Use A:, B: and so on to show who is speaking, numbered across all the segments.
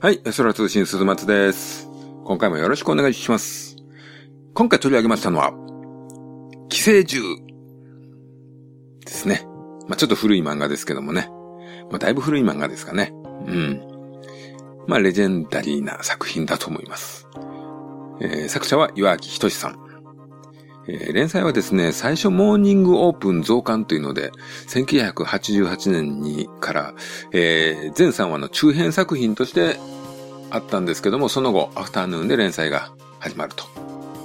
A: はい、空通信鈴松です。今回もよろしくお願いします。今回取り上げましたのは、寄生獣ですね。まあちょっと古い漫画ですけどもね。まあだいぶ古い漫画ですかね。うん。まあレジェンダリーな作品だと思います。えー作者は岩木仁さん。えー連載はですね、最初モーニングオープン増刊というので、1988年にから、えー全3話の中編作品としてあったんですけども、その後、アフターヌーンで連載が始まると。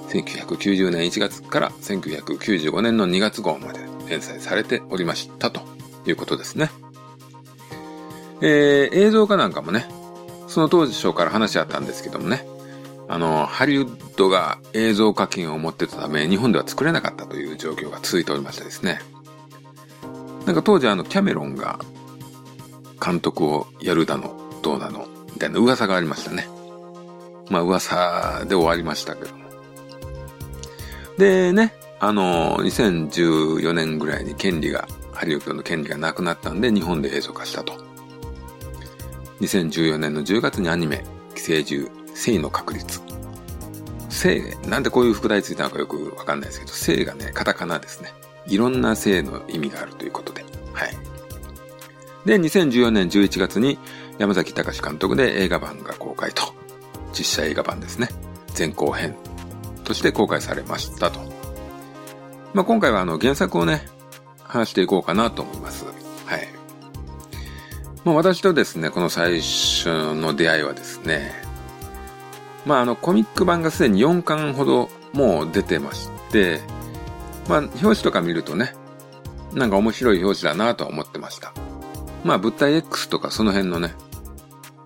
A: 1990年1月から1995年の2月号まで連載されておりましたということですね。えー映像化なんかもね、その当時章から話あったんですけどもね、あの、ハリウッドが映像化権を持ってたため、日本では作れなかったという状況が続いておりましてですね。なんか当時あの、キャメロンが監督をやるだの、どうなの、みたいな噂がありましたね。まあ噂で終わりましたけども。でね、あの、2014年ぐらいに権利が、ハリウッドの権利がなくなったんで、日本で映像化したと。2014年の10月にアニメ、寄生獣、性の確率。性、なんでこういう副題ついたのかよくわかんないですけど、性がね、カタカナですね。いろんな性の意味があるということで。はい。で、2014年11月に山崎隆監督で映画版が公開と。実写映画版ですね。前後編として公開されましたと。まあ、今回はあの原作をね、話していこうかなと思います。はい。まあ、私とですね、この最初の出会いはですね、まあ、あの、コミック版がすでに4巻ほどもう出てまして、まあ、表紙とか見るとね、なんか面白い表紙だなとは思ってました。まあ、物体 X とかその辺のね、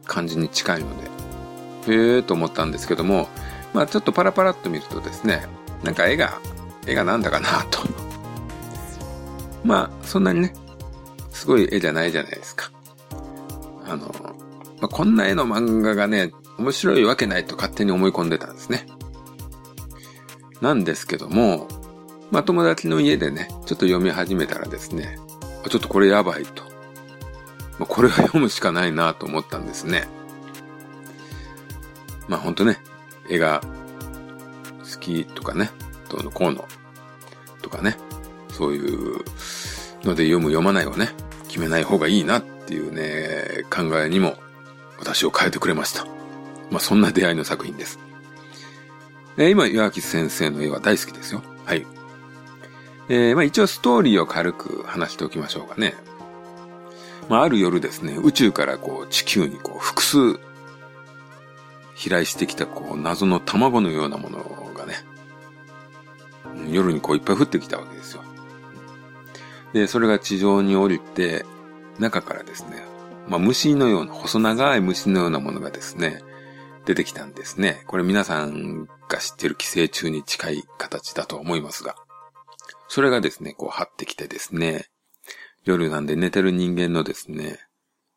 A: 感じに近いので、へえーと思ったんですけども、まあ、ちょっとパラパラっと見るとですね、なんか絵が、絵がなんだかなと。まあ、そんなにね、すごい絵じゃないじゃないですか。あの、まあ、こんな絵の漫画がね、面白いわけないと勝手に思い込んでたんですね。なんですけども、まあ、友達の家でね、ちょっと読み始めたらですね、ちょっとこれやばいと。まあ、これは読むしかないなと思ったんですね。まあ、ほんとね、絵が好きとかね、どうのこうのとかね、そういうので読む読まないをね、決めない方がいいなっていうね、考えにも私を変えてくれました。まあそんな出会いの作品です。えー今、岩木先生の絵は大好きですよ。はい。えーまあ一応ストーリーを軽く話しておきましょうかね。まあある夜ですね、宇宙からこう地球にこう複数飛来してきたこう謎の卵のようなものがね、夜にこういっぱい降ってきたわけですよ。で、それが地上に降りて、中からですね、まあ虫のような、細長い虫のようなものがですね、出てきたんですね。これ皆さんが知ってる寄生虫に近い形だと思いますが。それがですね、こう張ってきてですね、夜なんで寝てる人間のですね、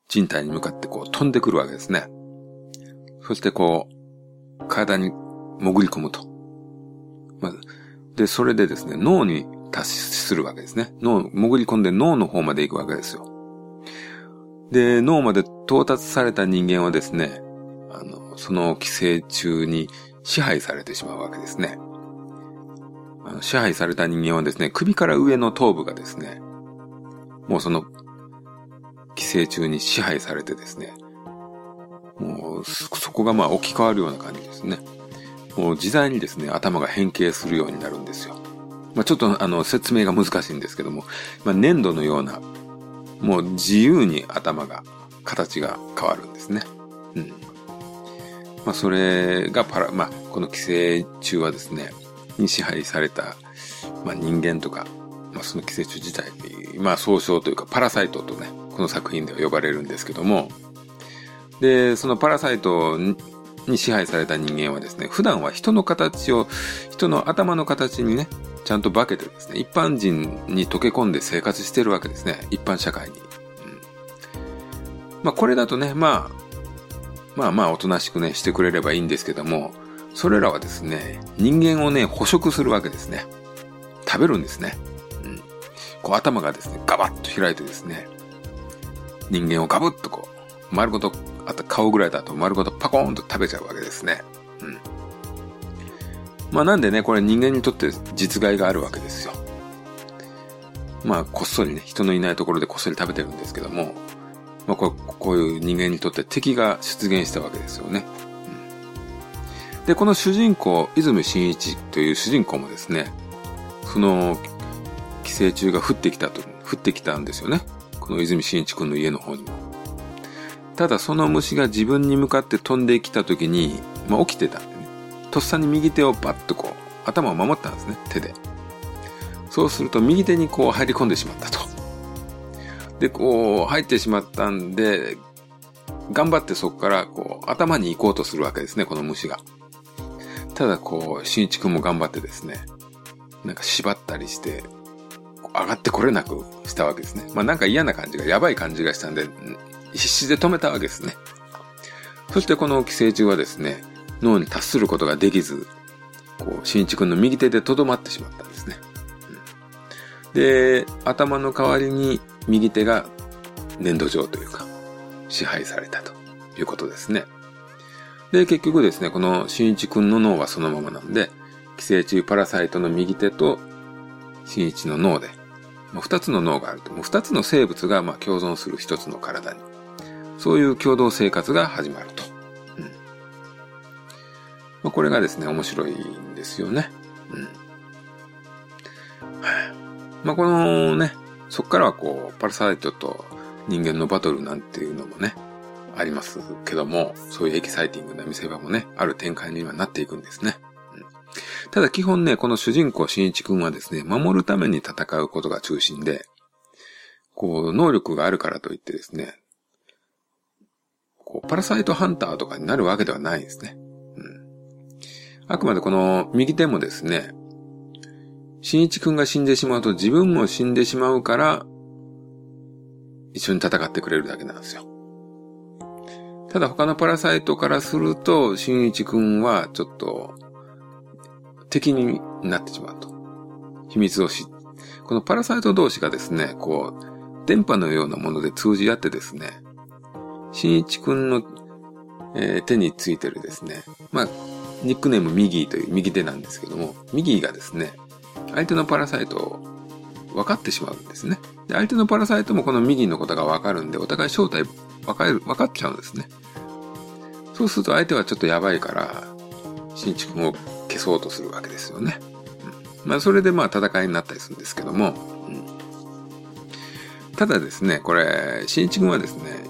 A: 人体に向かってこう飛んでくるわけですね。そしてこう、体に潜り込むと。まあ、で、それでですね、脳に達するわけですね。脳、潜り込んで脳の方まで行くわけですよ。で、脳まで到達された人間はですね、その寄生虫に支配されてしまうわけですね。あの支配された人間はですね、首から上の頭部がですね、もうその寄生虫に支配されてですね、もうそこがまあ置き換わるような感じですね。もう自在にですね、頭が変形するようになるんですよ。まあちょっとあの説明が難しいんですけども、まあ粘土のような、もう自由に頭が、形が変わるんですね。うん。まあそれがパラ、まあこの寄生虫はですね、に支配された、まあ人間とか、まあその寄生虫自体、まあ総称というかパラサイトとね、この作品では呼ばれるんですけども、で、そのパラサイトに支配された人間はですね、普段は人の形を、人の頭の形にね、ちゃんと化けてですね、一般人に溶け込んで生活してるわけですね。一般社会に。うん、まあこれだとね、まあ、まあまあおとなしくね、してくれればいいんですけども、それらはですね、人間をね、捕食するわけですね。食べるんですね。うん。こう頭がですね、ガバッと開いてですね、人間をガブッとこう、丸ごとあと顔ぐらいだと丸ごとパコーンと食べちゃうわけですね。うん。まあなんでね、これ人間にとって実害があるわけですよ。まあこっそりね、人のいないところでこっそり食べてるんですけども、まあこうこういう人間にとって敵が出現したわけですよね。で、この主人公、泉真一という主人公もですね、その寄生虫が降ってきたと、降ってきたんですよね。この泉真一君の家の方にも。ただその虫が自分に向かって飛んできた時に、まあ起きてたんでね。とっさに右手をバッとこう、頭を守ったんですね、手で。そうすると右手にこう入り込んでしまったと。で、こう入ってしまったんで、頑張ってそこからこう頭に行こうとするわけですね、この虫が。ただこう、新一くんも頑張ってですね、なんか縛ったりして、上がってこれなくしたわけですね。まあなんか嫌な感じが、やばい感じがしたんで、必死で止めたわけですね。そしてこの寄生虫はですね、脳に達することができず、こう、新一くんの右手で留まってしまったんですね。で、頭の代わりに右手が粘土状というか、支配されたということですね。で、結局ですね、この新一くんの脳はそのままなんで、寄生虫パラサイトの右手と新一の脳で、二つの脳があると、二つの生物がま共存する一つの体に、そういう共同生活が始まると。うんまあ、これがですね、面白いんですよね。うんまあ、このね、そこからはこう、パラサイトと人間のバトルなんていうのもね、ありますけども、そういうエキサイティングな見せ場もね、ある展開にはなっていくんですね。うん、ただ基本ね、この主人公新一くんはですね、守るために戦うことが中心で、こう、能力があるからといってですね、こう、パラサイトハンターとかになるわけではないんですね。うん。あくまでこの右手もですね、新一くんが死んでしまうと自分も死んでしまうから、一緒に戦ってくれるだけなんですよ。ただ他のパラサイトからすると、新一くんはちょっと敵になってしまうと。秘密を知このパラサイト同士がですね、こう、電波のようなもので通じ合ってですね、新一くんの、えー、手についてるですね、まあ、ニックネームミギーという右手なんですけども、ミギーがですね、相手のパラサイトを分かってしまうんですね。で、相手のパラサイトもこの右のことが分かるんで、お互い正体分かる、分かっちゃうんですね。そうすると相手はちょっとやばいから、新築を消そうとするわけですよね。うん、まあ、それでまあ戦いになったりするんですけども、うん、ただですね、これ、新築はですね、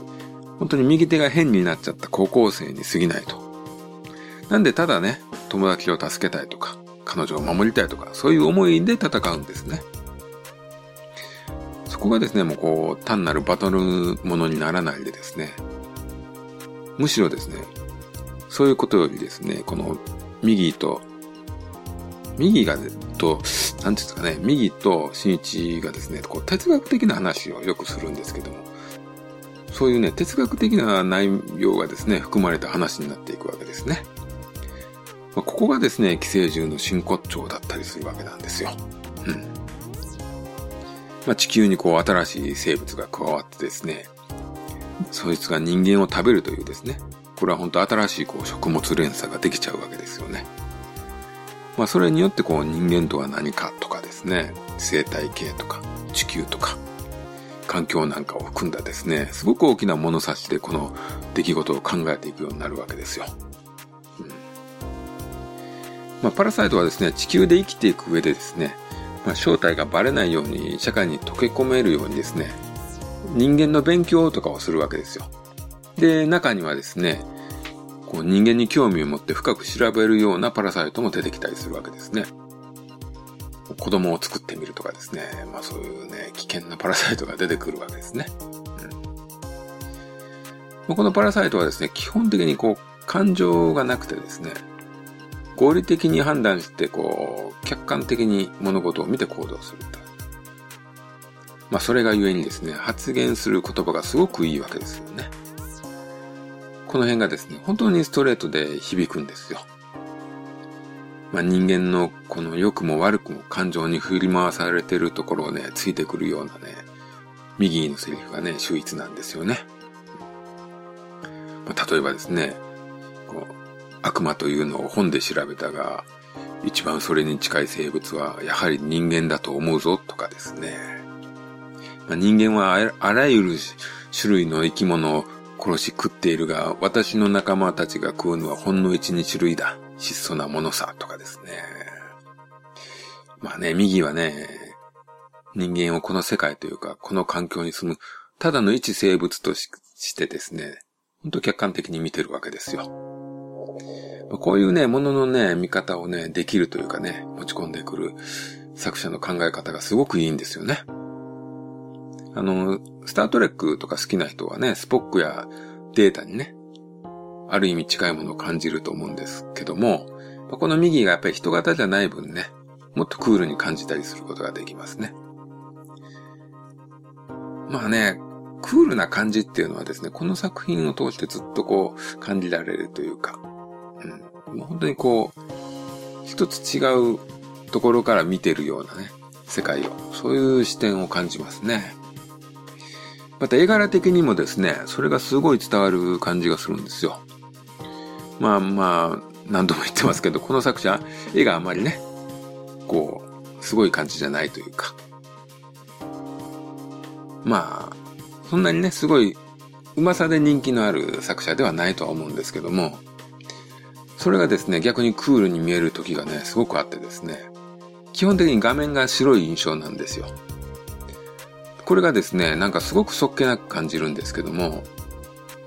A: 本当に右手が変になっちゃった高校生に過ぎないと。なんでただね、友達を助けたいとか、彼女を守りたいとか、そういう思いで戦うんですね。そこがですね、もうこう、単なるバトルものにならないでですね、むしろですね、そういうことよりですね、この、右と、右が、と、なんていうんですかね、右と新一がですね、こう哲学的な話をよくするんですけども、そういうね、哲学的な内容がですね、含まれた話になっていくわけですね。まあ、ここがですね、寄生獣の真骨頂だったりするわけなんですよ。うん。まあ、地球にこう新しい生物が加わってですね、そいつが人間を食べるというですね、これは本当新しいこう食物連鎖ができちゃうわけですよね。まあそれによってこう人間とは何かとかですね、生態系とか地球とか環境なんかを含んだですね、すごく大きな物差しでこの出来事を考えていくようになるわけですよ。まあ、パラサイトはですね、地球で生きていく上でですね、まあ、正体がバレないように社会に溶け込めるようにですね、人間の勉強とかをするわけですよ。で、中にはですね、こう人間に興味を持って深く調べるようなパラサイトも出てきたりするわけですね。子供を作ってみるとかですね、まあそういうね、危険なパラサイトが出てくるわけですね。うん、このパラサイトはですね、基本的にこう、感情がなくてですね、合理的に判断して、こう、客観的に物事を見て行動すると。まあ、それがゆえにですね、発言する言葉がすごくいいわけですよね。この辺がですね、本当にストレートで響くんですよ。まあ、人間のこの良くも悪くも感情に振り回されてるところをね、ついてくるようなね、右のセリフがね、秀逸なんですよね。例えばですね、こう悪魔というのを本で調べたが、一番それに近い生物はやはり人間だと思うぞとかですね。まあ、人間はあらゆる種類の生き物を殺し食っているが、私の仲間たちが食うのはほんの一、二種類だ。質素なものさ、とかですね。まあね、右はね、人間をこの世界というか、この環境に住む、ただの一生物としてですね、本当客観的に見てるわけですよ。こういうね、もののね、見方をね、できるというかね、持ち込んでくる作者の考え方がすごくいいんですよね。あの、スタートレックとか好きな人はね、スポックやデータにね、ある意味近いものを感じると思うんですけども、この右がやっぱり人型じゃない分ね、もっとクールに感じたりすることができますね。まあね、クールな感じっていうのはですね、この作品を通してずっとこう感じられるというか、本当にこう、一つ違うところから見てるようなね、世界を、そういう視点を感じますね。また絵柄的にもですね、それがすごい伝わる感じがするんですよ。まあまあ、何度も言ってますけど、この作者、絵があまりね、こう、すごい感じじゃないというか。まあ、そんなにね、すごい、うまさで人気のある作者ではないとは思うんですけども、それがですね、逆にクールに見える時がね、すごくあってですね、基本的に画面が白い印象なんですよ。これがですね、なんかすごくそっけなく感じるんですけども、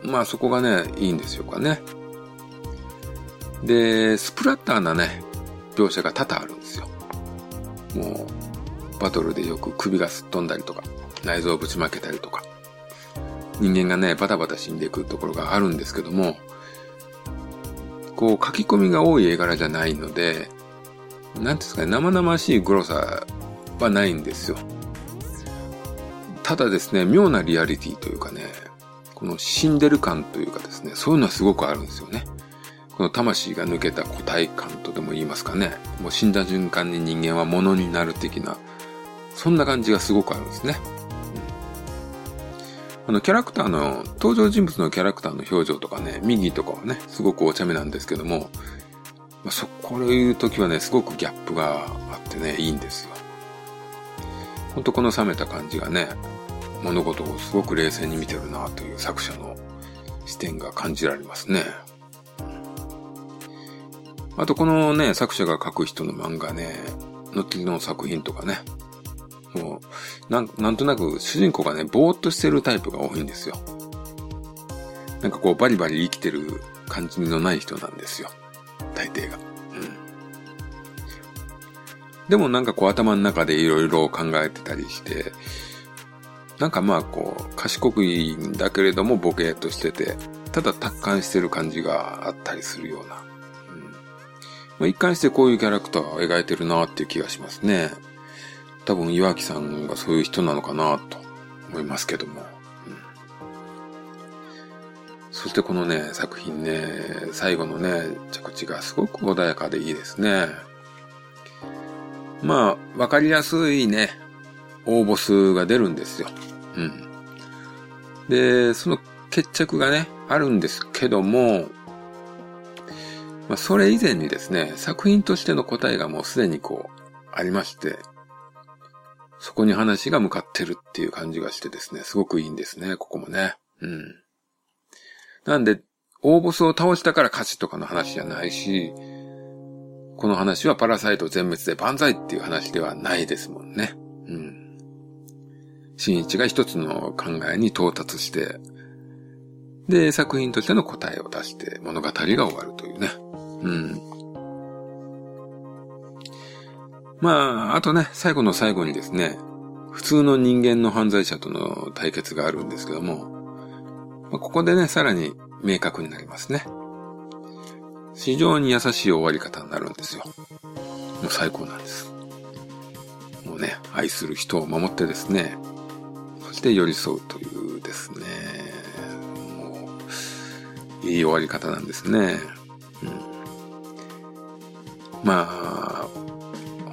A: まあそこがね、いいんですよかね。で、スプラッターなね、描写が多々あるんですよ。もう、バトルでよく首がすっ飛んだりとか、内臓をぶちまけたりとか、人間がね、バタバタ死んでいくところがあるんですけども、こう、書き込みが多い絵柄じゃないので、なんですかね、生々しいグロさはないんですよ。ただですね、妙なリアリティというかね、この死んでる感というかですね、そういうのはすごくあるんですよね。この魂が抜けた個体感とでも言いますかね。もう死んだ瞬間に人間は物になる的な、そんな感じがすごくあるんですね。あの、キャラクターの、登場人物のキャラクターの表情とかね、右とかはね、すごくお茶目なんですけども、まあ、そ、こういう時はね、すごくギャップがあってね、いいんですよ。ほんとこの冷めた感じがね、物事をすごく冷静に見てるなという作者の視点が感じられますね。あとこのね、作者が書く人の漫画ね、の次の作品とかね、なん、なんとなく主人公がね、ぼーっとしてるタイプが多いんですよ。なんかこうバリバリ生きてる感じのない人なんですよ。大抵が。うん。でもなんかこう頭の中でいろいろ考えてたりして、なんかまあこう、賢くいいんだけれどもボケーっとしてて、ただ達観してる感じがあったりするような。うんま、一貫してこういうキャラクターを描いてるなっていう気がしますね。多分岩木さんがそういう人なのかなと思いますけども。うん、そしてこのね、作品ね、最後のね、着地がすごく穏やかでいいですね。まあ、わかりやすいね、応募数が出るんですよ。うん。で、その決着がね、あるんですけども、まあ、それ以前にですね、作品としての答えがもうすでにこう、ありまして、そこに話が向かってるっていう感じがしてですね、すごくいいんですね、ここもね。うん。なんで、大ボスを倒したから勝ちとかの話じゃないし、この話はパラサイト全滅で万歳っていう話ではないですもんね。うん。新一が一つの考えに到達して、で、作品としての答えを出して物語が終わるというね。うん。まあ、あとね、最後の最後にですね、普通の人間の犯罪者との対決があるんですけども、まあ、ここでね、さらに明確になりますね。非常に優しい終わり方になるんですよ。もう最高なんです。もうね、愛する人を守ってですね、そして寄り添うというですね、もう、いい終わり方なんですね。うん、まあ、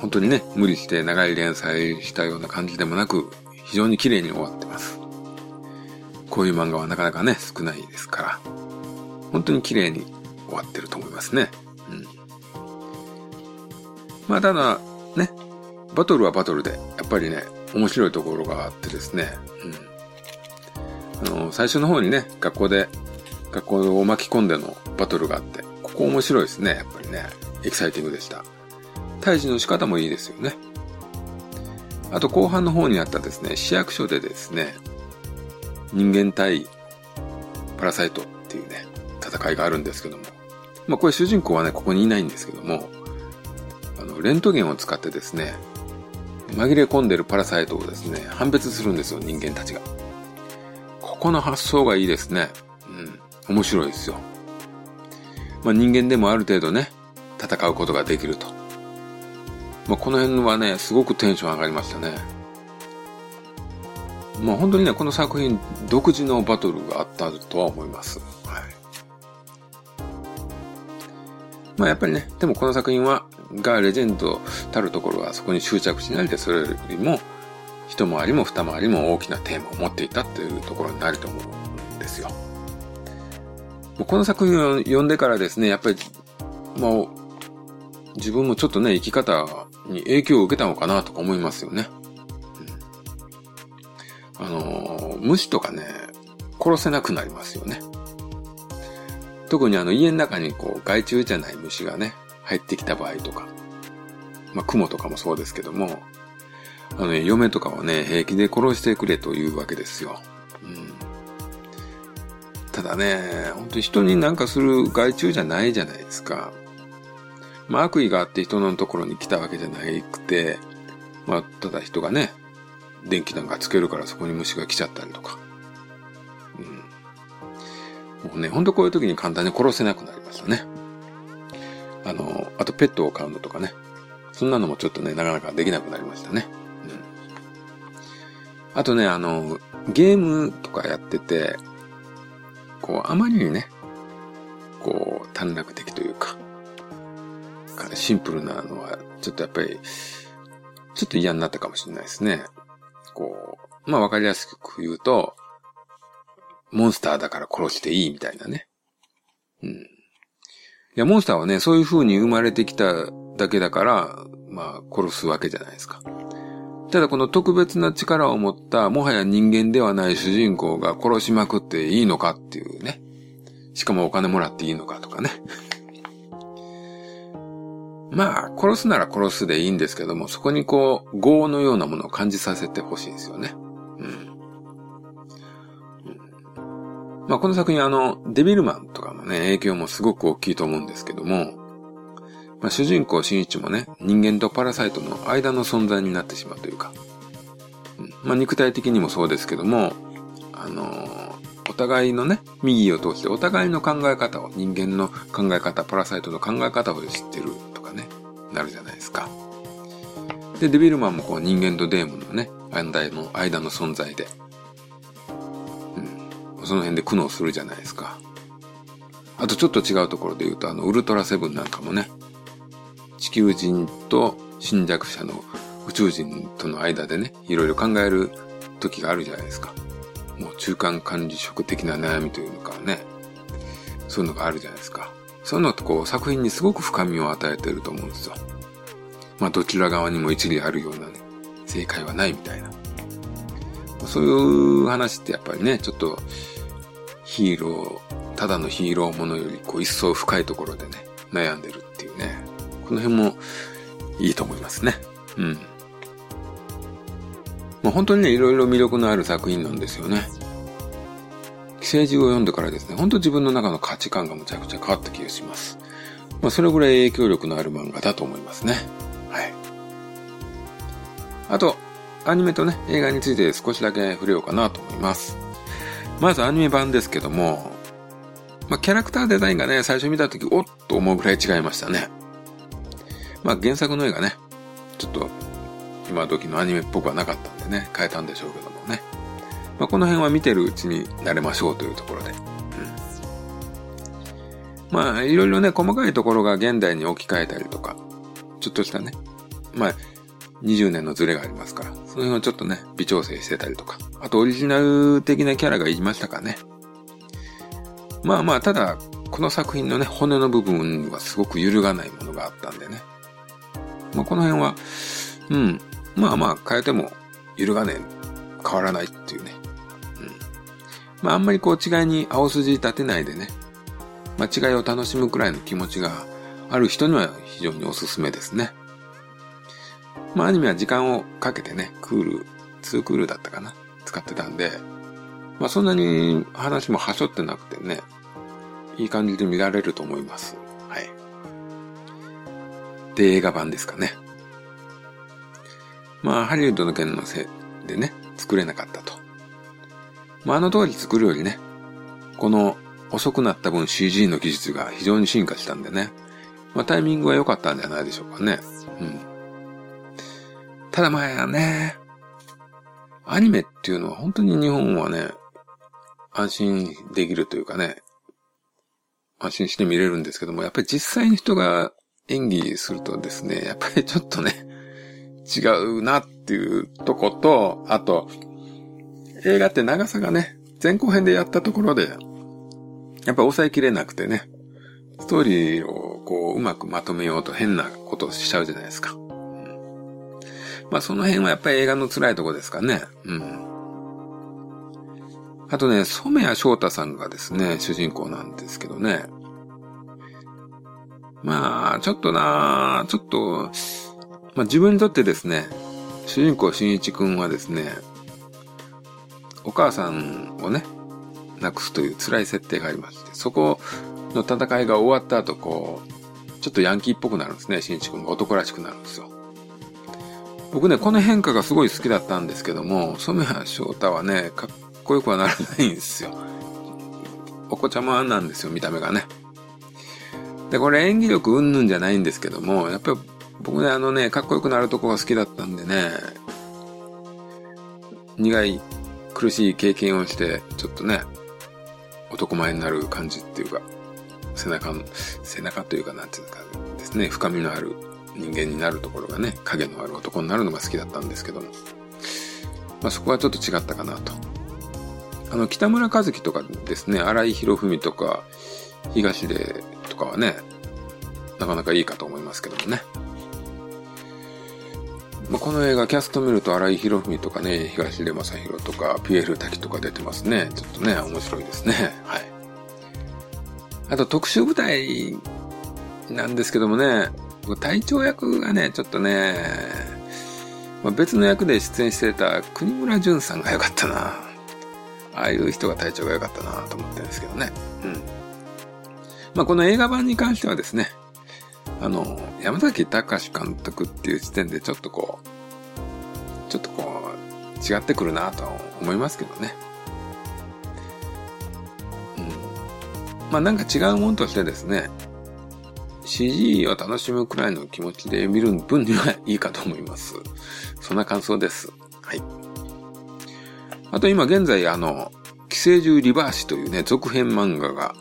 A: 本当にね、無理して長い連載したような感じでもなく、非常に綺麗に終わってます。こういう漫画はなかなかね、少ないですから。本当に綺麗に終わってると思いますね。うん。まあ、ただ、ね、バトルはバトルで、やっぱりね、面白いところがあってですね、うん。あの、最初の方にね、学校で、学校を巻き込んでのバトルがあって、ここ面白いですね、やっぱりね。エキサイティングでした。退治の仕方もいいですよね。あと後半の方にあったですね、市役所でですね、人間対パラサイトっていうね、戦いがあるんですけども。まあこれ主人公はね、ここにいないんですけども、あの、レントゲンを使ってですね、紛れ込んでるパラサイトをですね、判別するんですよ、人間たちが。ここの発想がいいですね。うん。面白いですよ。まあ人間でもある程度ね、戦うことができると。まあこの辺はね、すごくテンション上がりましたね。まあ本当にね、この作品独自のバトルがあったとは思います。はい。まあやっぱりね、でもこの作品は、がレジェンドたるところはそこに執着しないで、それよりも、一回りも二回りも大きなテーマを持っていたっていうところになると思うんですよ。この作品を読んでからですね、やっぱり、もう、自分もちょっとね、生き方に影響を受けたのかなとか思いますよね。うんあの、虫とかね、殺せなくなりますよね。特にあの家の中にこう害虫じゃない虫がね、入ってきた場合とか、まあ雲とかもそうですけども、あのね、嫁とかはね、平気で殺してくれというわけですよ。うん、ただね、本当に人になんかする害虫じゃないじゃないですか。まあ悪意があって人のところに来たわけじゃなくて、まあただ人がね、電気なんかつけるからそこに虫が来ちゃったりとか。うん。もうね、ほんとこういう時に簡単に殺せなくなりましたね。あの、あとペットを飼うのとかね。そんなのもちょっとね、なかなかできなくなりましたね。うん。あとね、あの、ゲームとかやってて、こう、あまりにね、こう、短絡的というか、シンプルなのは、ちょっとやっぱり、ちょっと嫌になったかもしれないですね。こう、まあわかりやすく言うと、モンスターだから殺していいみたいなね。うん。いや、モンスターはね、そういう風に生まれてきただけだから、まあ、殺すわけじゃないですか。ただこの特別な力を持った、もはや人間ではない主人公が殺しまくっていいのかっていうね。しかもお金もらっていいのかとかね。まあ、殺すなら殺すでいいんですけども、そこにこう、業のようなものを感じさせてほしいですよね。うん。うん、まあ、この作品あの、デビルマンとかのね、影響もすごく大きいと思うんですけども、まあ、主人公新一もね、人間とパラサイトの間の存在になってしまうというか、うん、まあ、肉体的にもそうですけども、あのー、お互いのね、右を通してお互いの考え方を、人間の考え方、パラサイトの考え方を知ってるなるじゃないですか。で、デビルマンもこう人間とデーモンのね、間の、間の存在で、うん、その辺で苦悩するじゃないですか。あとちょっと違うところで言うと、あの、ウルトラセブンなんかもね、地球人と侵略者の宇宙人との間でね、いろいろ考える時があるじゃないですか。もう中間管理職的な悩みというのかね、そういうのがあるじゃないですか。そういうのってこう作品にすごく深みを与えてると思うんですよ。まあどちら側にも一理あるようなね、正解はないみたいな。そういう話ってやっぱりね、ちょっとヒーロー、ただのヒーローものよりこう一層深いところでね、悩んでるっていうね。この辺もいいと思いますね。うん。まあ本当にね、いろいろ魅力のある作品なんですよね。政治を読んでからですね、ほんと自分の中の価値観がむちゃくちゃ変わった気がします。まあ、それぐらい影響力のある漫画だと思いますね。はい。あと、アニメとね、映画について少しだけ触れようかなと思います。まずアニメ版ですけども、まあ、キャラクターデザインがね、最初見たとき、おっと思うぐらい違いましたね。まあ、原作の絵がね、ちょっと、今時のアニメっぽくはなかったんでね、変えたんでしょうけどもね。まあ、この辺は見てるうちに慣れましょうというところで。うん、まあ、いろいろね、細かいところが現代に置き換えたりとか、ちょっとしたね、まあ、20年のズレがありますから、その辺をちょっとね、微調整してたりとか、あとオリジナル的なキャラがいましたかね。まあまあ、ただ、この作品のね、骨の部分はすごく揺るがないものがあったんでね。まあ、この辺は、うん、まあまあ変えても揺るがねえ、変わらないっていうね。まああんまりこう違いに青筋立てないでね、まあ違いを楽しむくらいの気持ちがある人には非常におすすめですね。まあアニメは時間をかけてね、クール、2クールだったかな、使ってたんで、まあそんなに話もはしょってなくてね、いい感じで見られると思います。はい。で、映画版ですかね。まあ、ハリウッドの件のせいでね、作れなかったと。まあ、あの通り作るよりね、この遅くなった分 CG の技術が非常に進化したんでね、まあ、タイミングは良かったんじゃないでしょうかね。うん。ただまあね、アニメっていうのは本当に日本はね、安心できるというかね、安心して見れるんですけども、やっぱり実際に人が演技するとですね、やっぱりちょっとね、違うなっていうとこと、あと、映画って長さがね、前後編でやったところで、やっぱ抑えきれなくてね、ストーリーをこう、うまくまとめようと変なことしちゃうじゃないですか。まあその辺はやっぱり映画の辛いとこですかね。うん。あとね、染谷翔太さんがですね、主人公なんですけどね。まあ、ちょっとなちょっと、まあ自分にとってですね、主人公新一くんはですね、お母さんをね、亡くすという辛い設定がありまして、そこの戦いが終わった後、こう、ちょっとヤンキーっぽくなるんですね、新一くんが男らしくなるんですよ。僕ね、この変化がすごい好きだったんですけども、染谷翔太はね、かっこよくはならないんですよ。お子ちゃまなんですよ、見た目がね。で、これ演技力うんぬんじゃないんですけども、やっぱり僕ね、あのね、かっこよくなるとこが好きだったんでね、苦い苦しい経験をして、ちょっとね、男前になる感じっていうか、背中の、背中というかなんていうかですね、深みのある人間になるところがね、影のある男になるのが好きだったんですけども、まあそこはちょっと違ったかなと。あの、北村和樹とかですね、荒井博文とか、東出とかはね、なかなかいいかと思いますけどもね。まあ、この映画、キャスト見ると荒井博文とかね、東出正宏とか、ピエール滝とか出てますね。ちょっとね、面白いですね。はい。あと、特殊部隊なんですけどもね、隊長役がね、ちょっとね、まあ、別の役で出演してた国村淳さんが良かったな。ああいう人が体調が良かったなと思ってるんですけどね。うん。まあ、この映画版に関してはですね、あの、山崎隆監督っていう時点でちょっとこう、ちょっとこう、違ってくるなと思いますけどね。うん。まあなんか違うもんとしてですね、CG を楽しむくらいの気持ちで見る分にはいいかと思います。そんな感想です。はい。あと今現在あの、寄生獣リバーシというね、続編漫画が、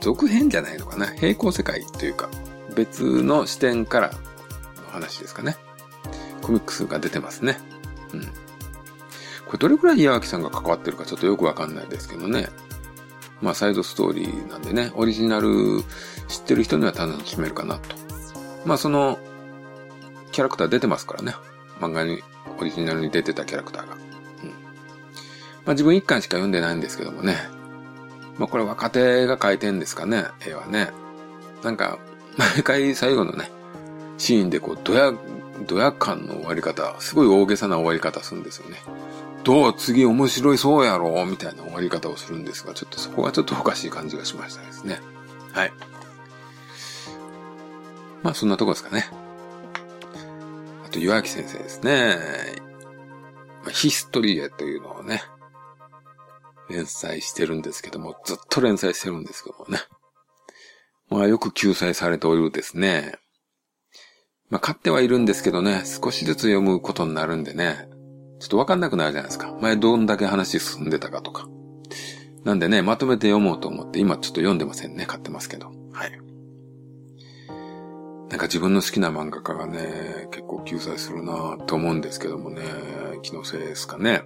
A: 続編じゃないのかな？平行世界というか、別の視点からの話ですかね。コミックスが出てますね。うん。これどれくらい岩脇さんが関わってるかちょっとよくわかんないですけどね。まあサイドストーリーなんでね、オリジナル知ってる人には楽しめるかなと。まあその、キャラクター出てますからね。漫画に、オリジナルに出てたキャラクターが。うんまあ自分一巻しか読んでないんですけどもね。まあこれ若手が書いてんですかね、絵はね。なんか、毎回最後のね、シーンでこう、ドヤ、ドヤ感の終わり方、すごい大げさな終わり方するんですよね。どう次面白いそうやろみたいな終わり方をするんですが、ちょっとそこがちょっとおかしい感じがしましたですね。はい。まあそんなとこですかね。あと、岩木先生ですね。ヒストリエというのをね、連載してるんですけども、ずっと連載してるんですけどもね。まあよく救済されておるですね。まあ買ってはいるんですけどね、少しずつ読むことになるんでね、ちょっとわかんなくなるじゃないですか。前どんだけ話進んでたかとか。なんでね、まとめて読もうと思って、今ちょっと読んでませんね。買ってますけど。はい。なんか自分の好きな漫画家がね、結構救済するなと思うんですけどもね、気のせいですかね。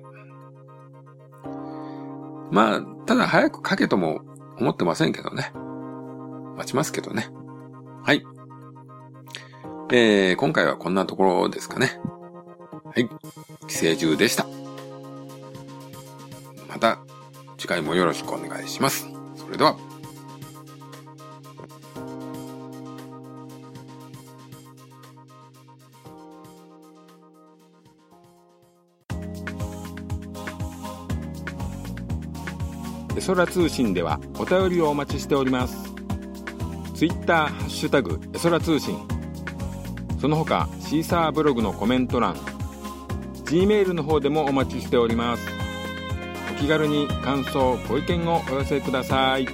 A: まあ、ただ早く書けとも思ってませんけどね。待ちますけどね。はい。えー、今回はこんなところですかね。はい。寄生獣でした。また次回もよろしくお願いします。それでは。
B: エソラ通信ではお便りをお待ちしておりますツイッターハッシュタグエソラ通信。その他シーサーブログのコメント欄 G メールの方でもお待ちしております。お気軽に感想ご意見をお寄せください。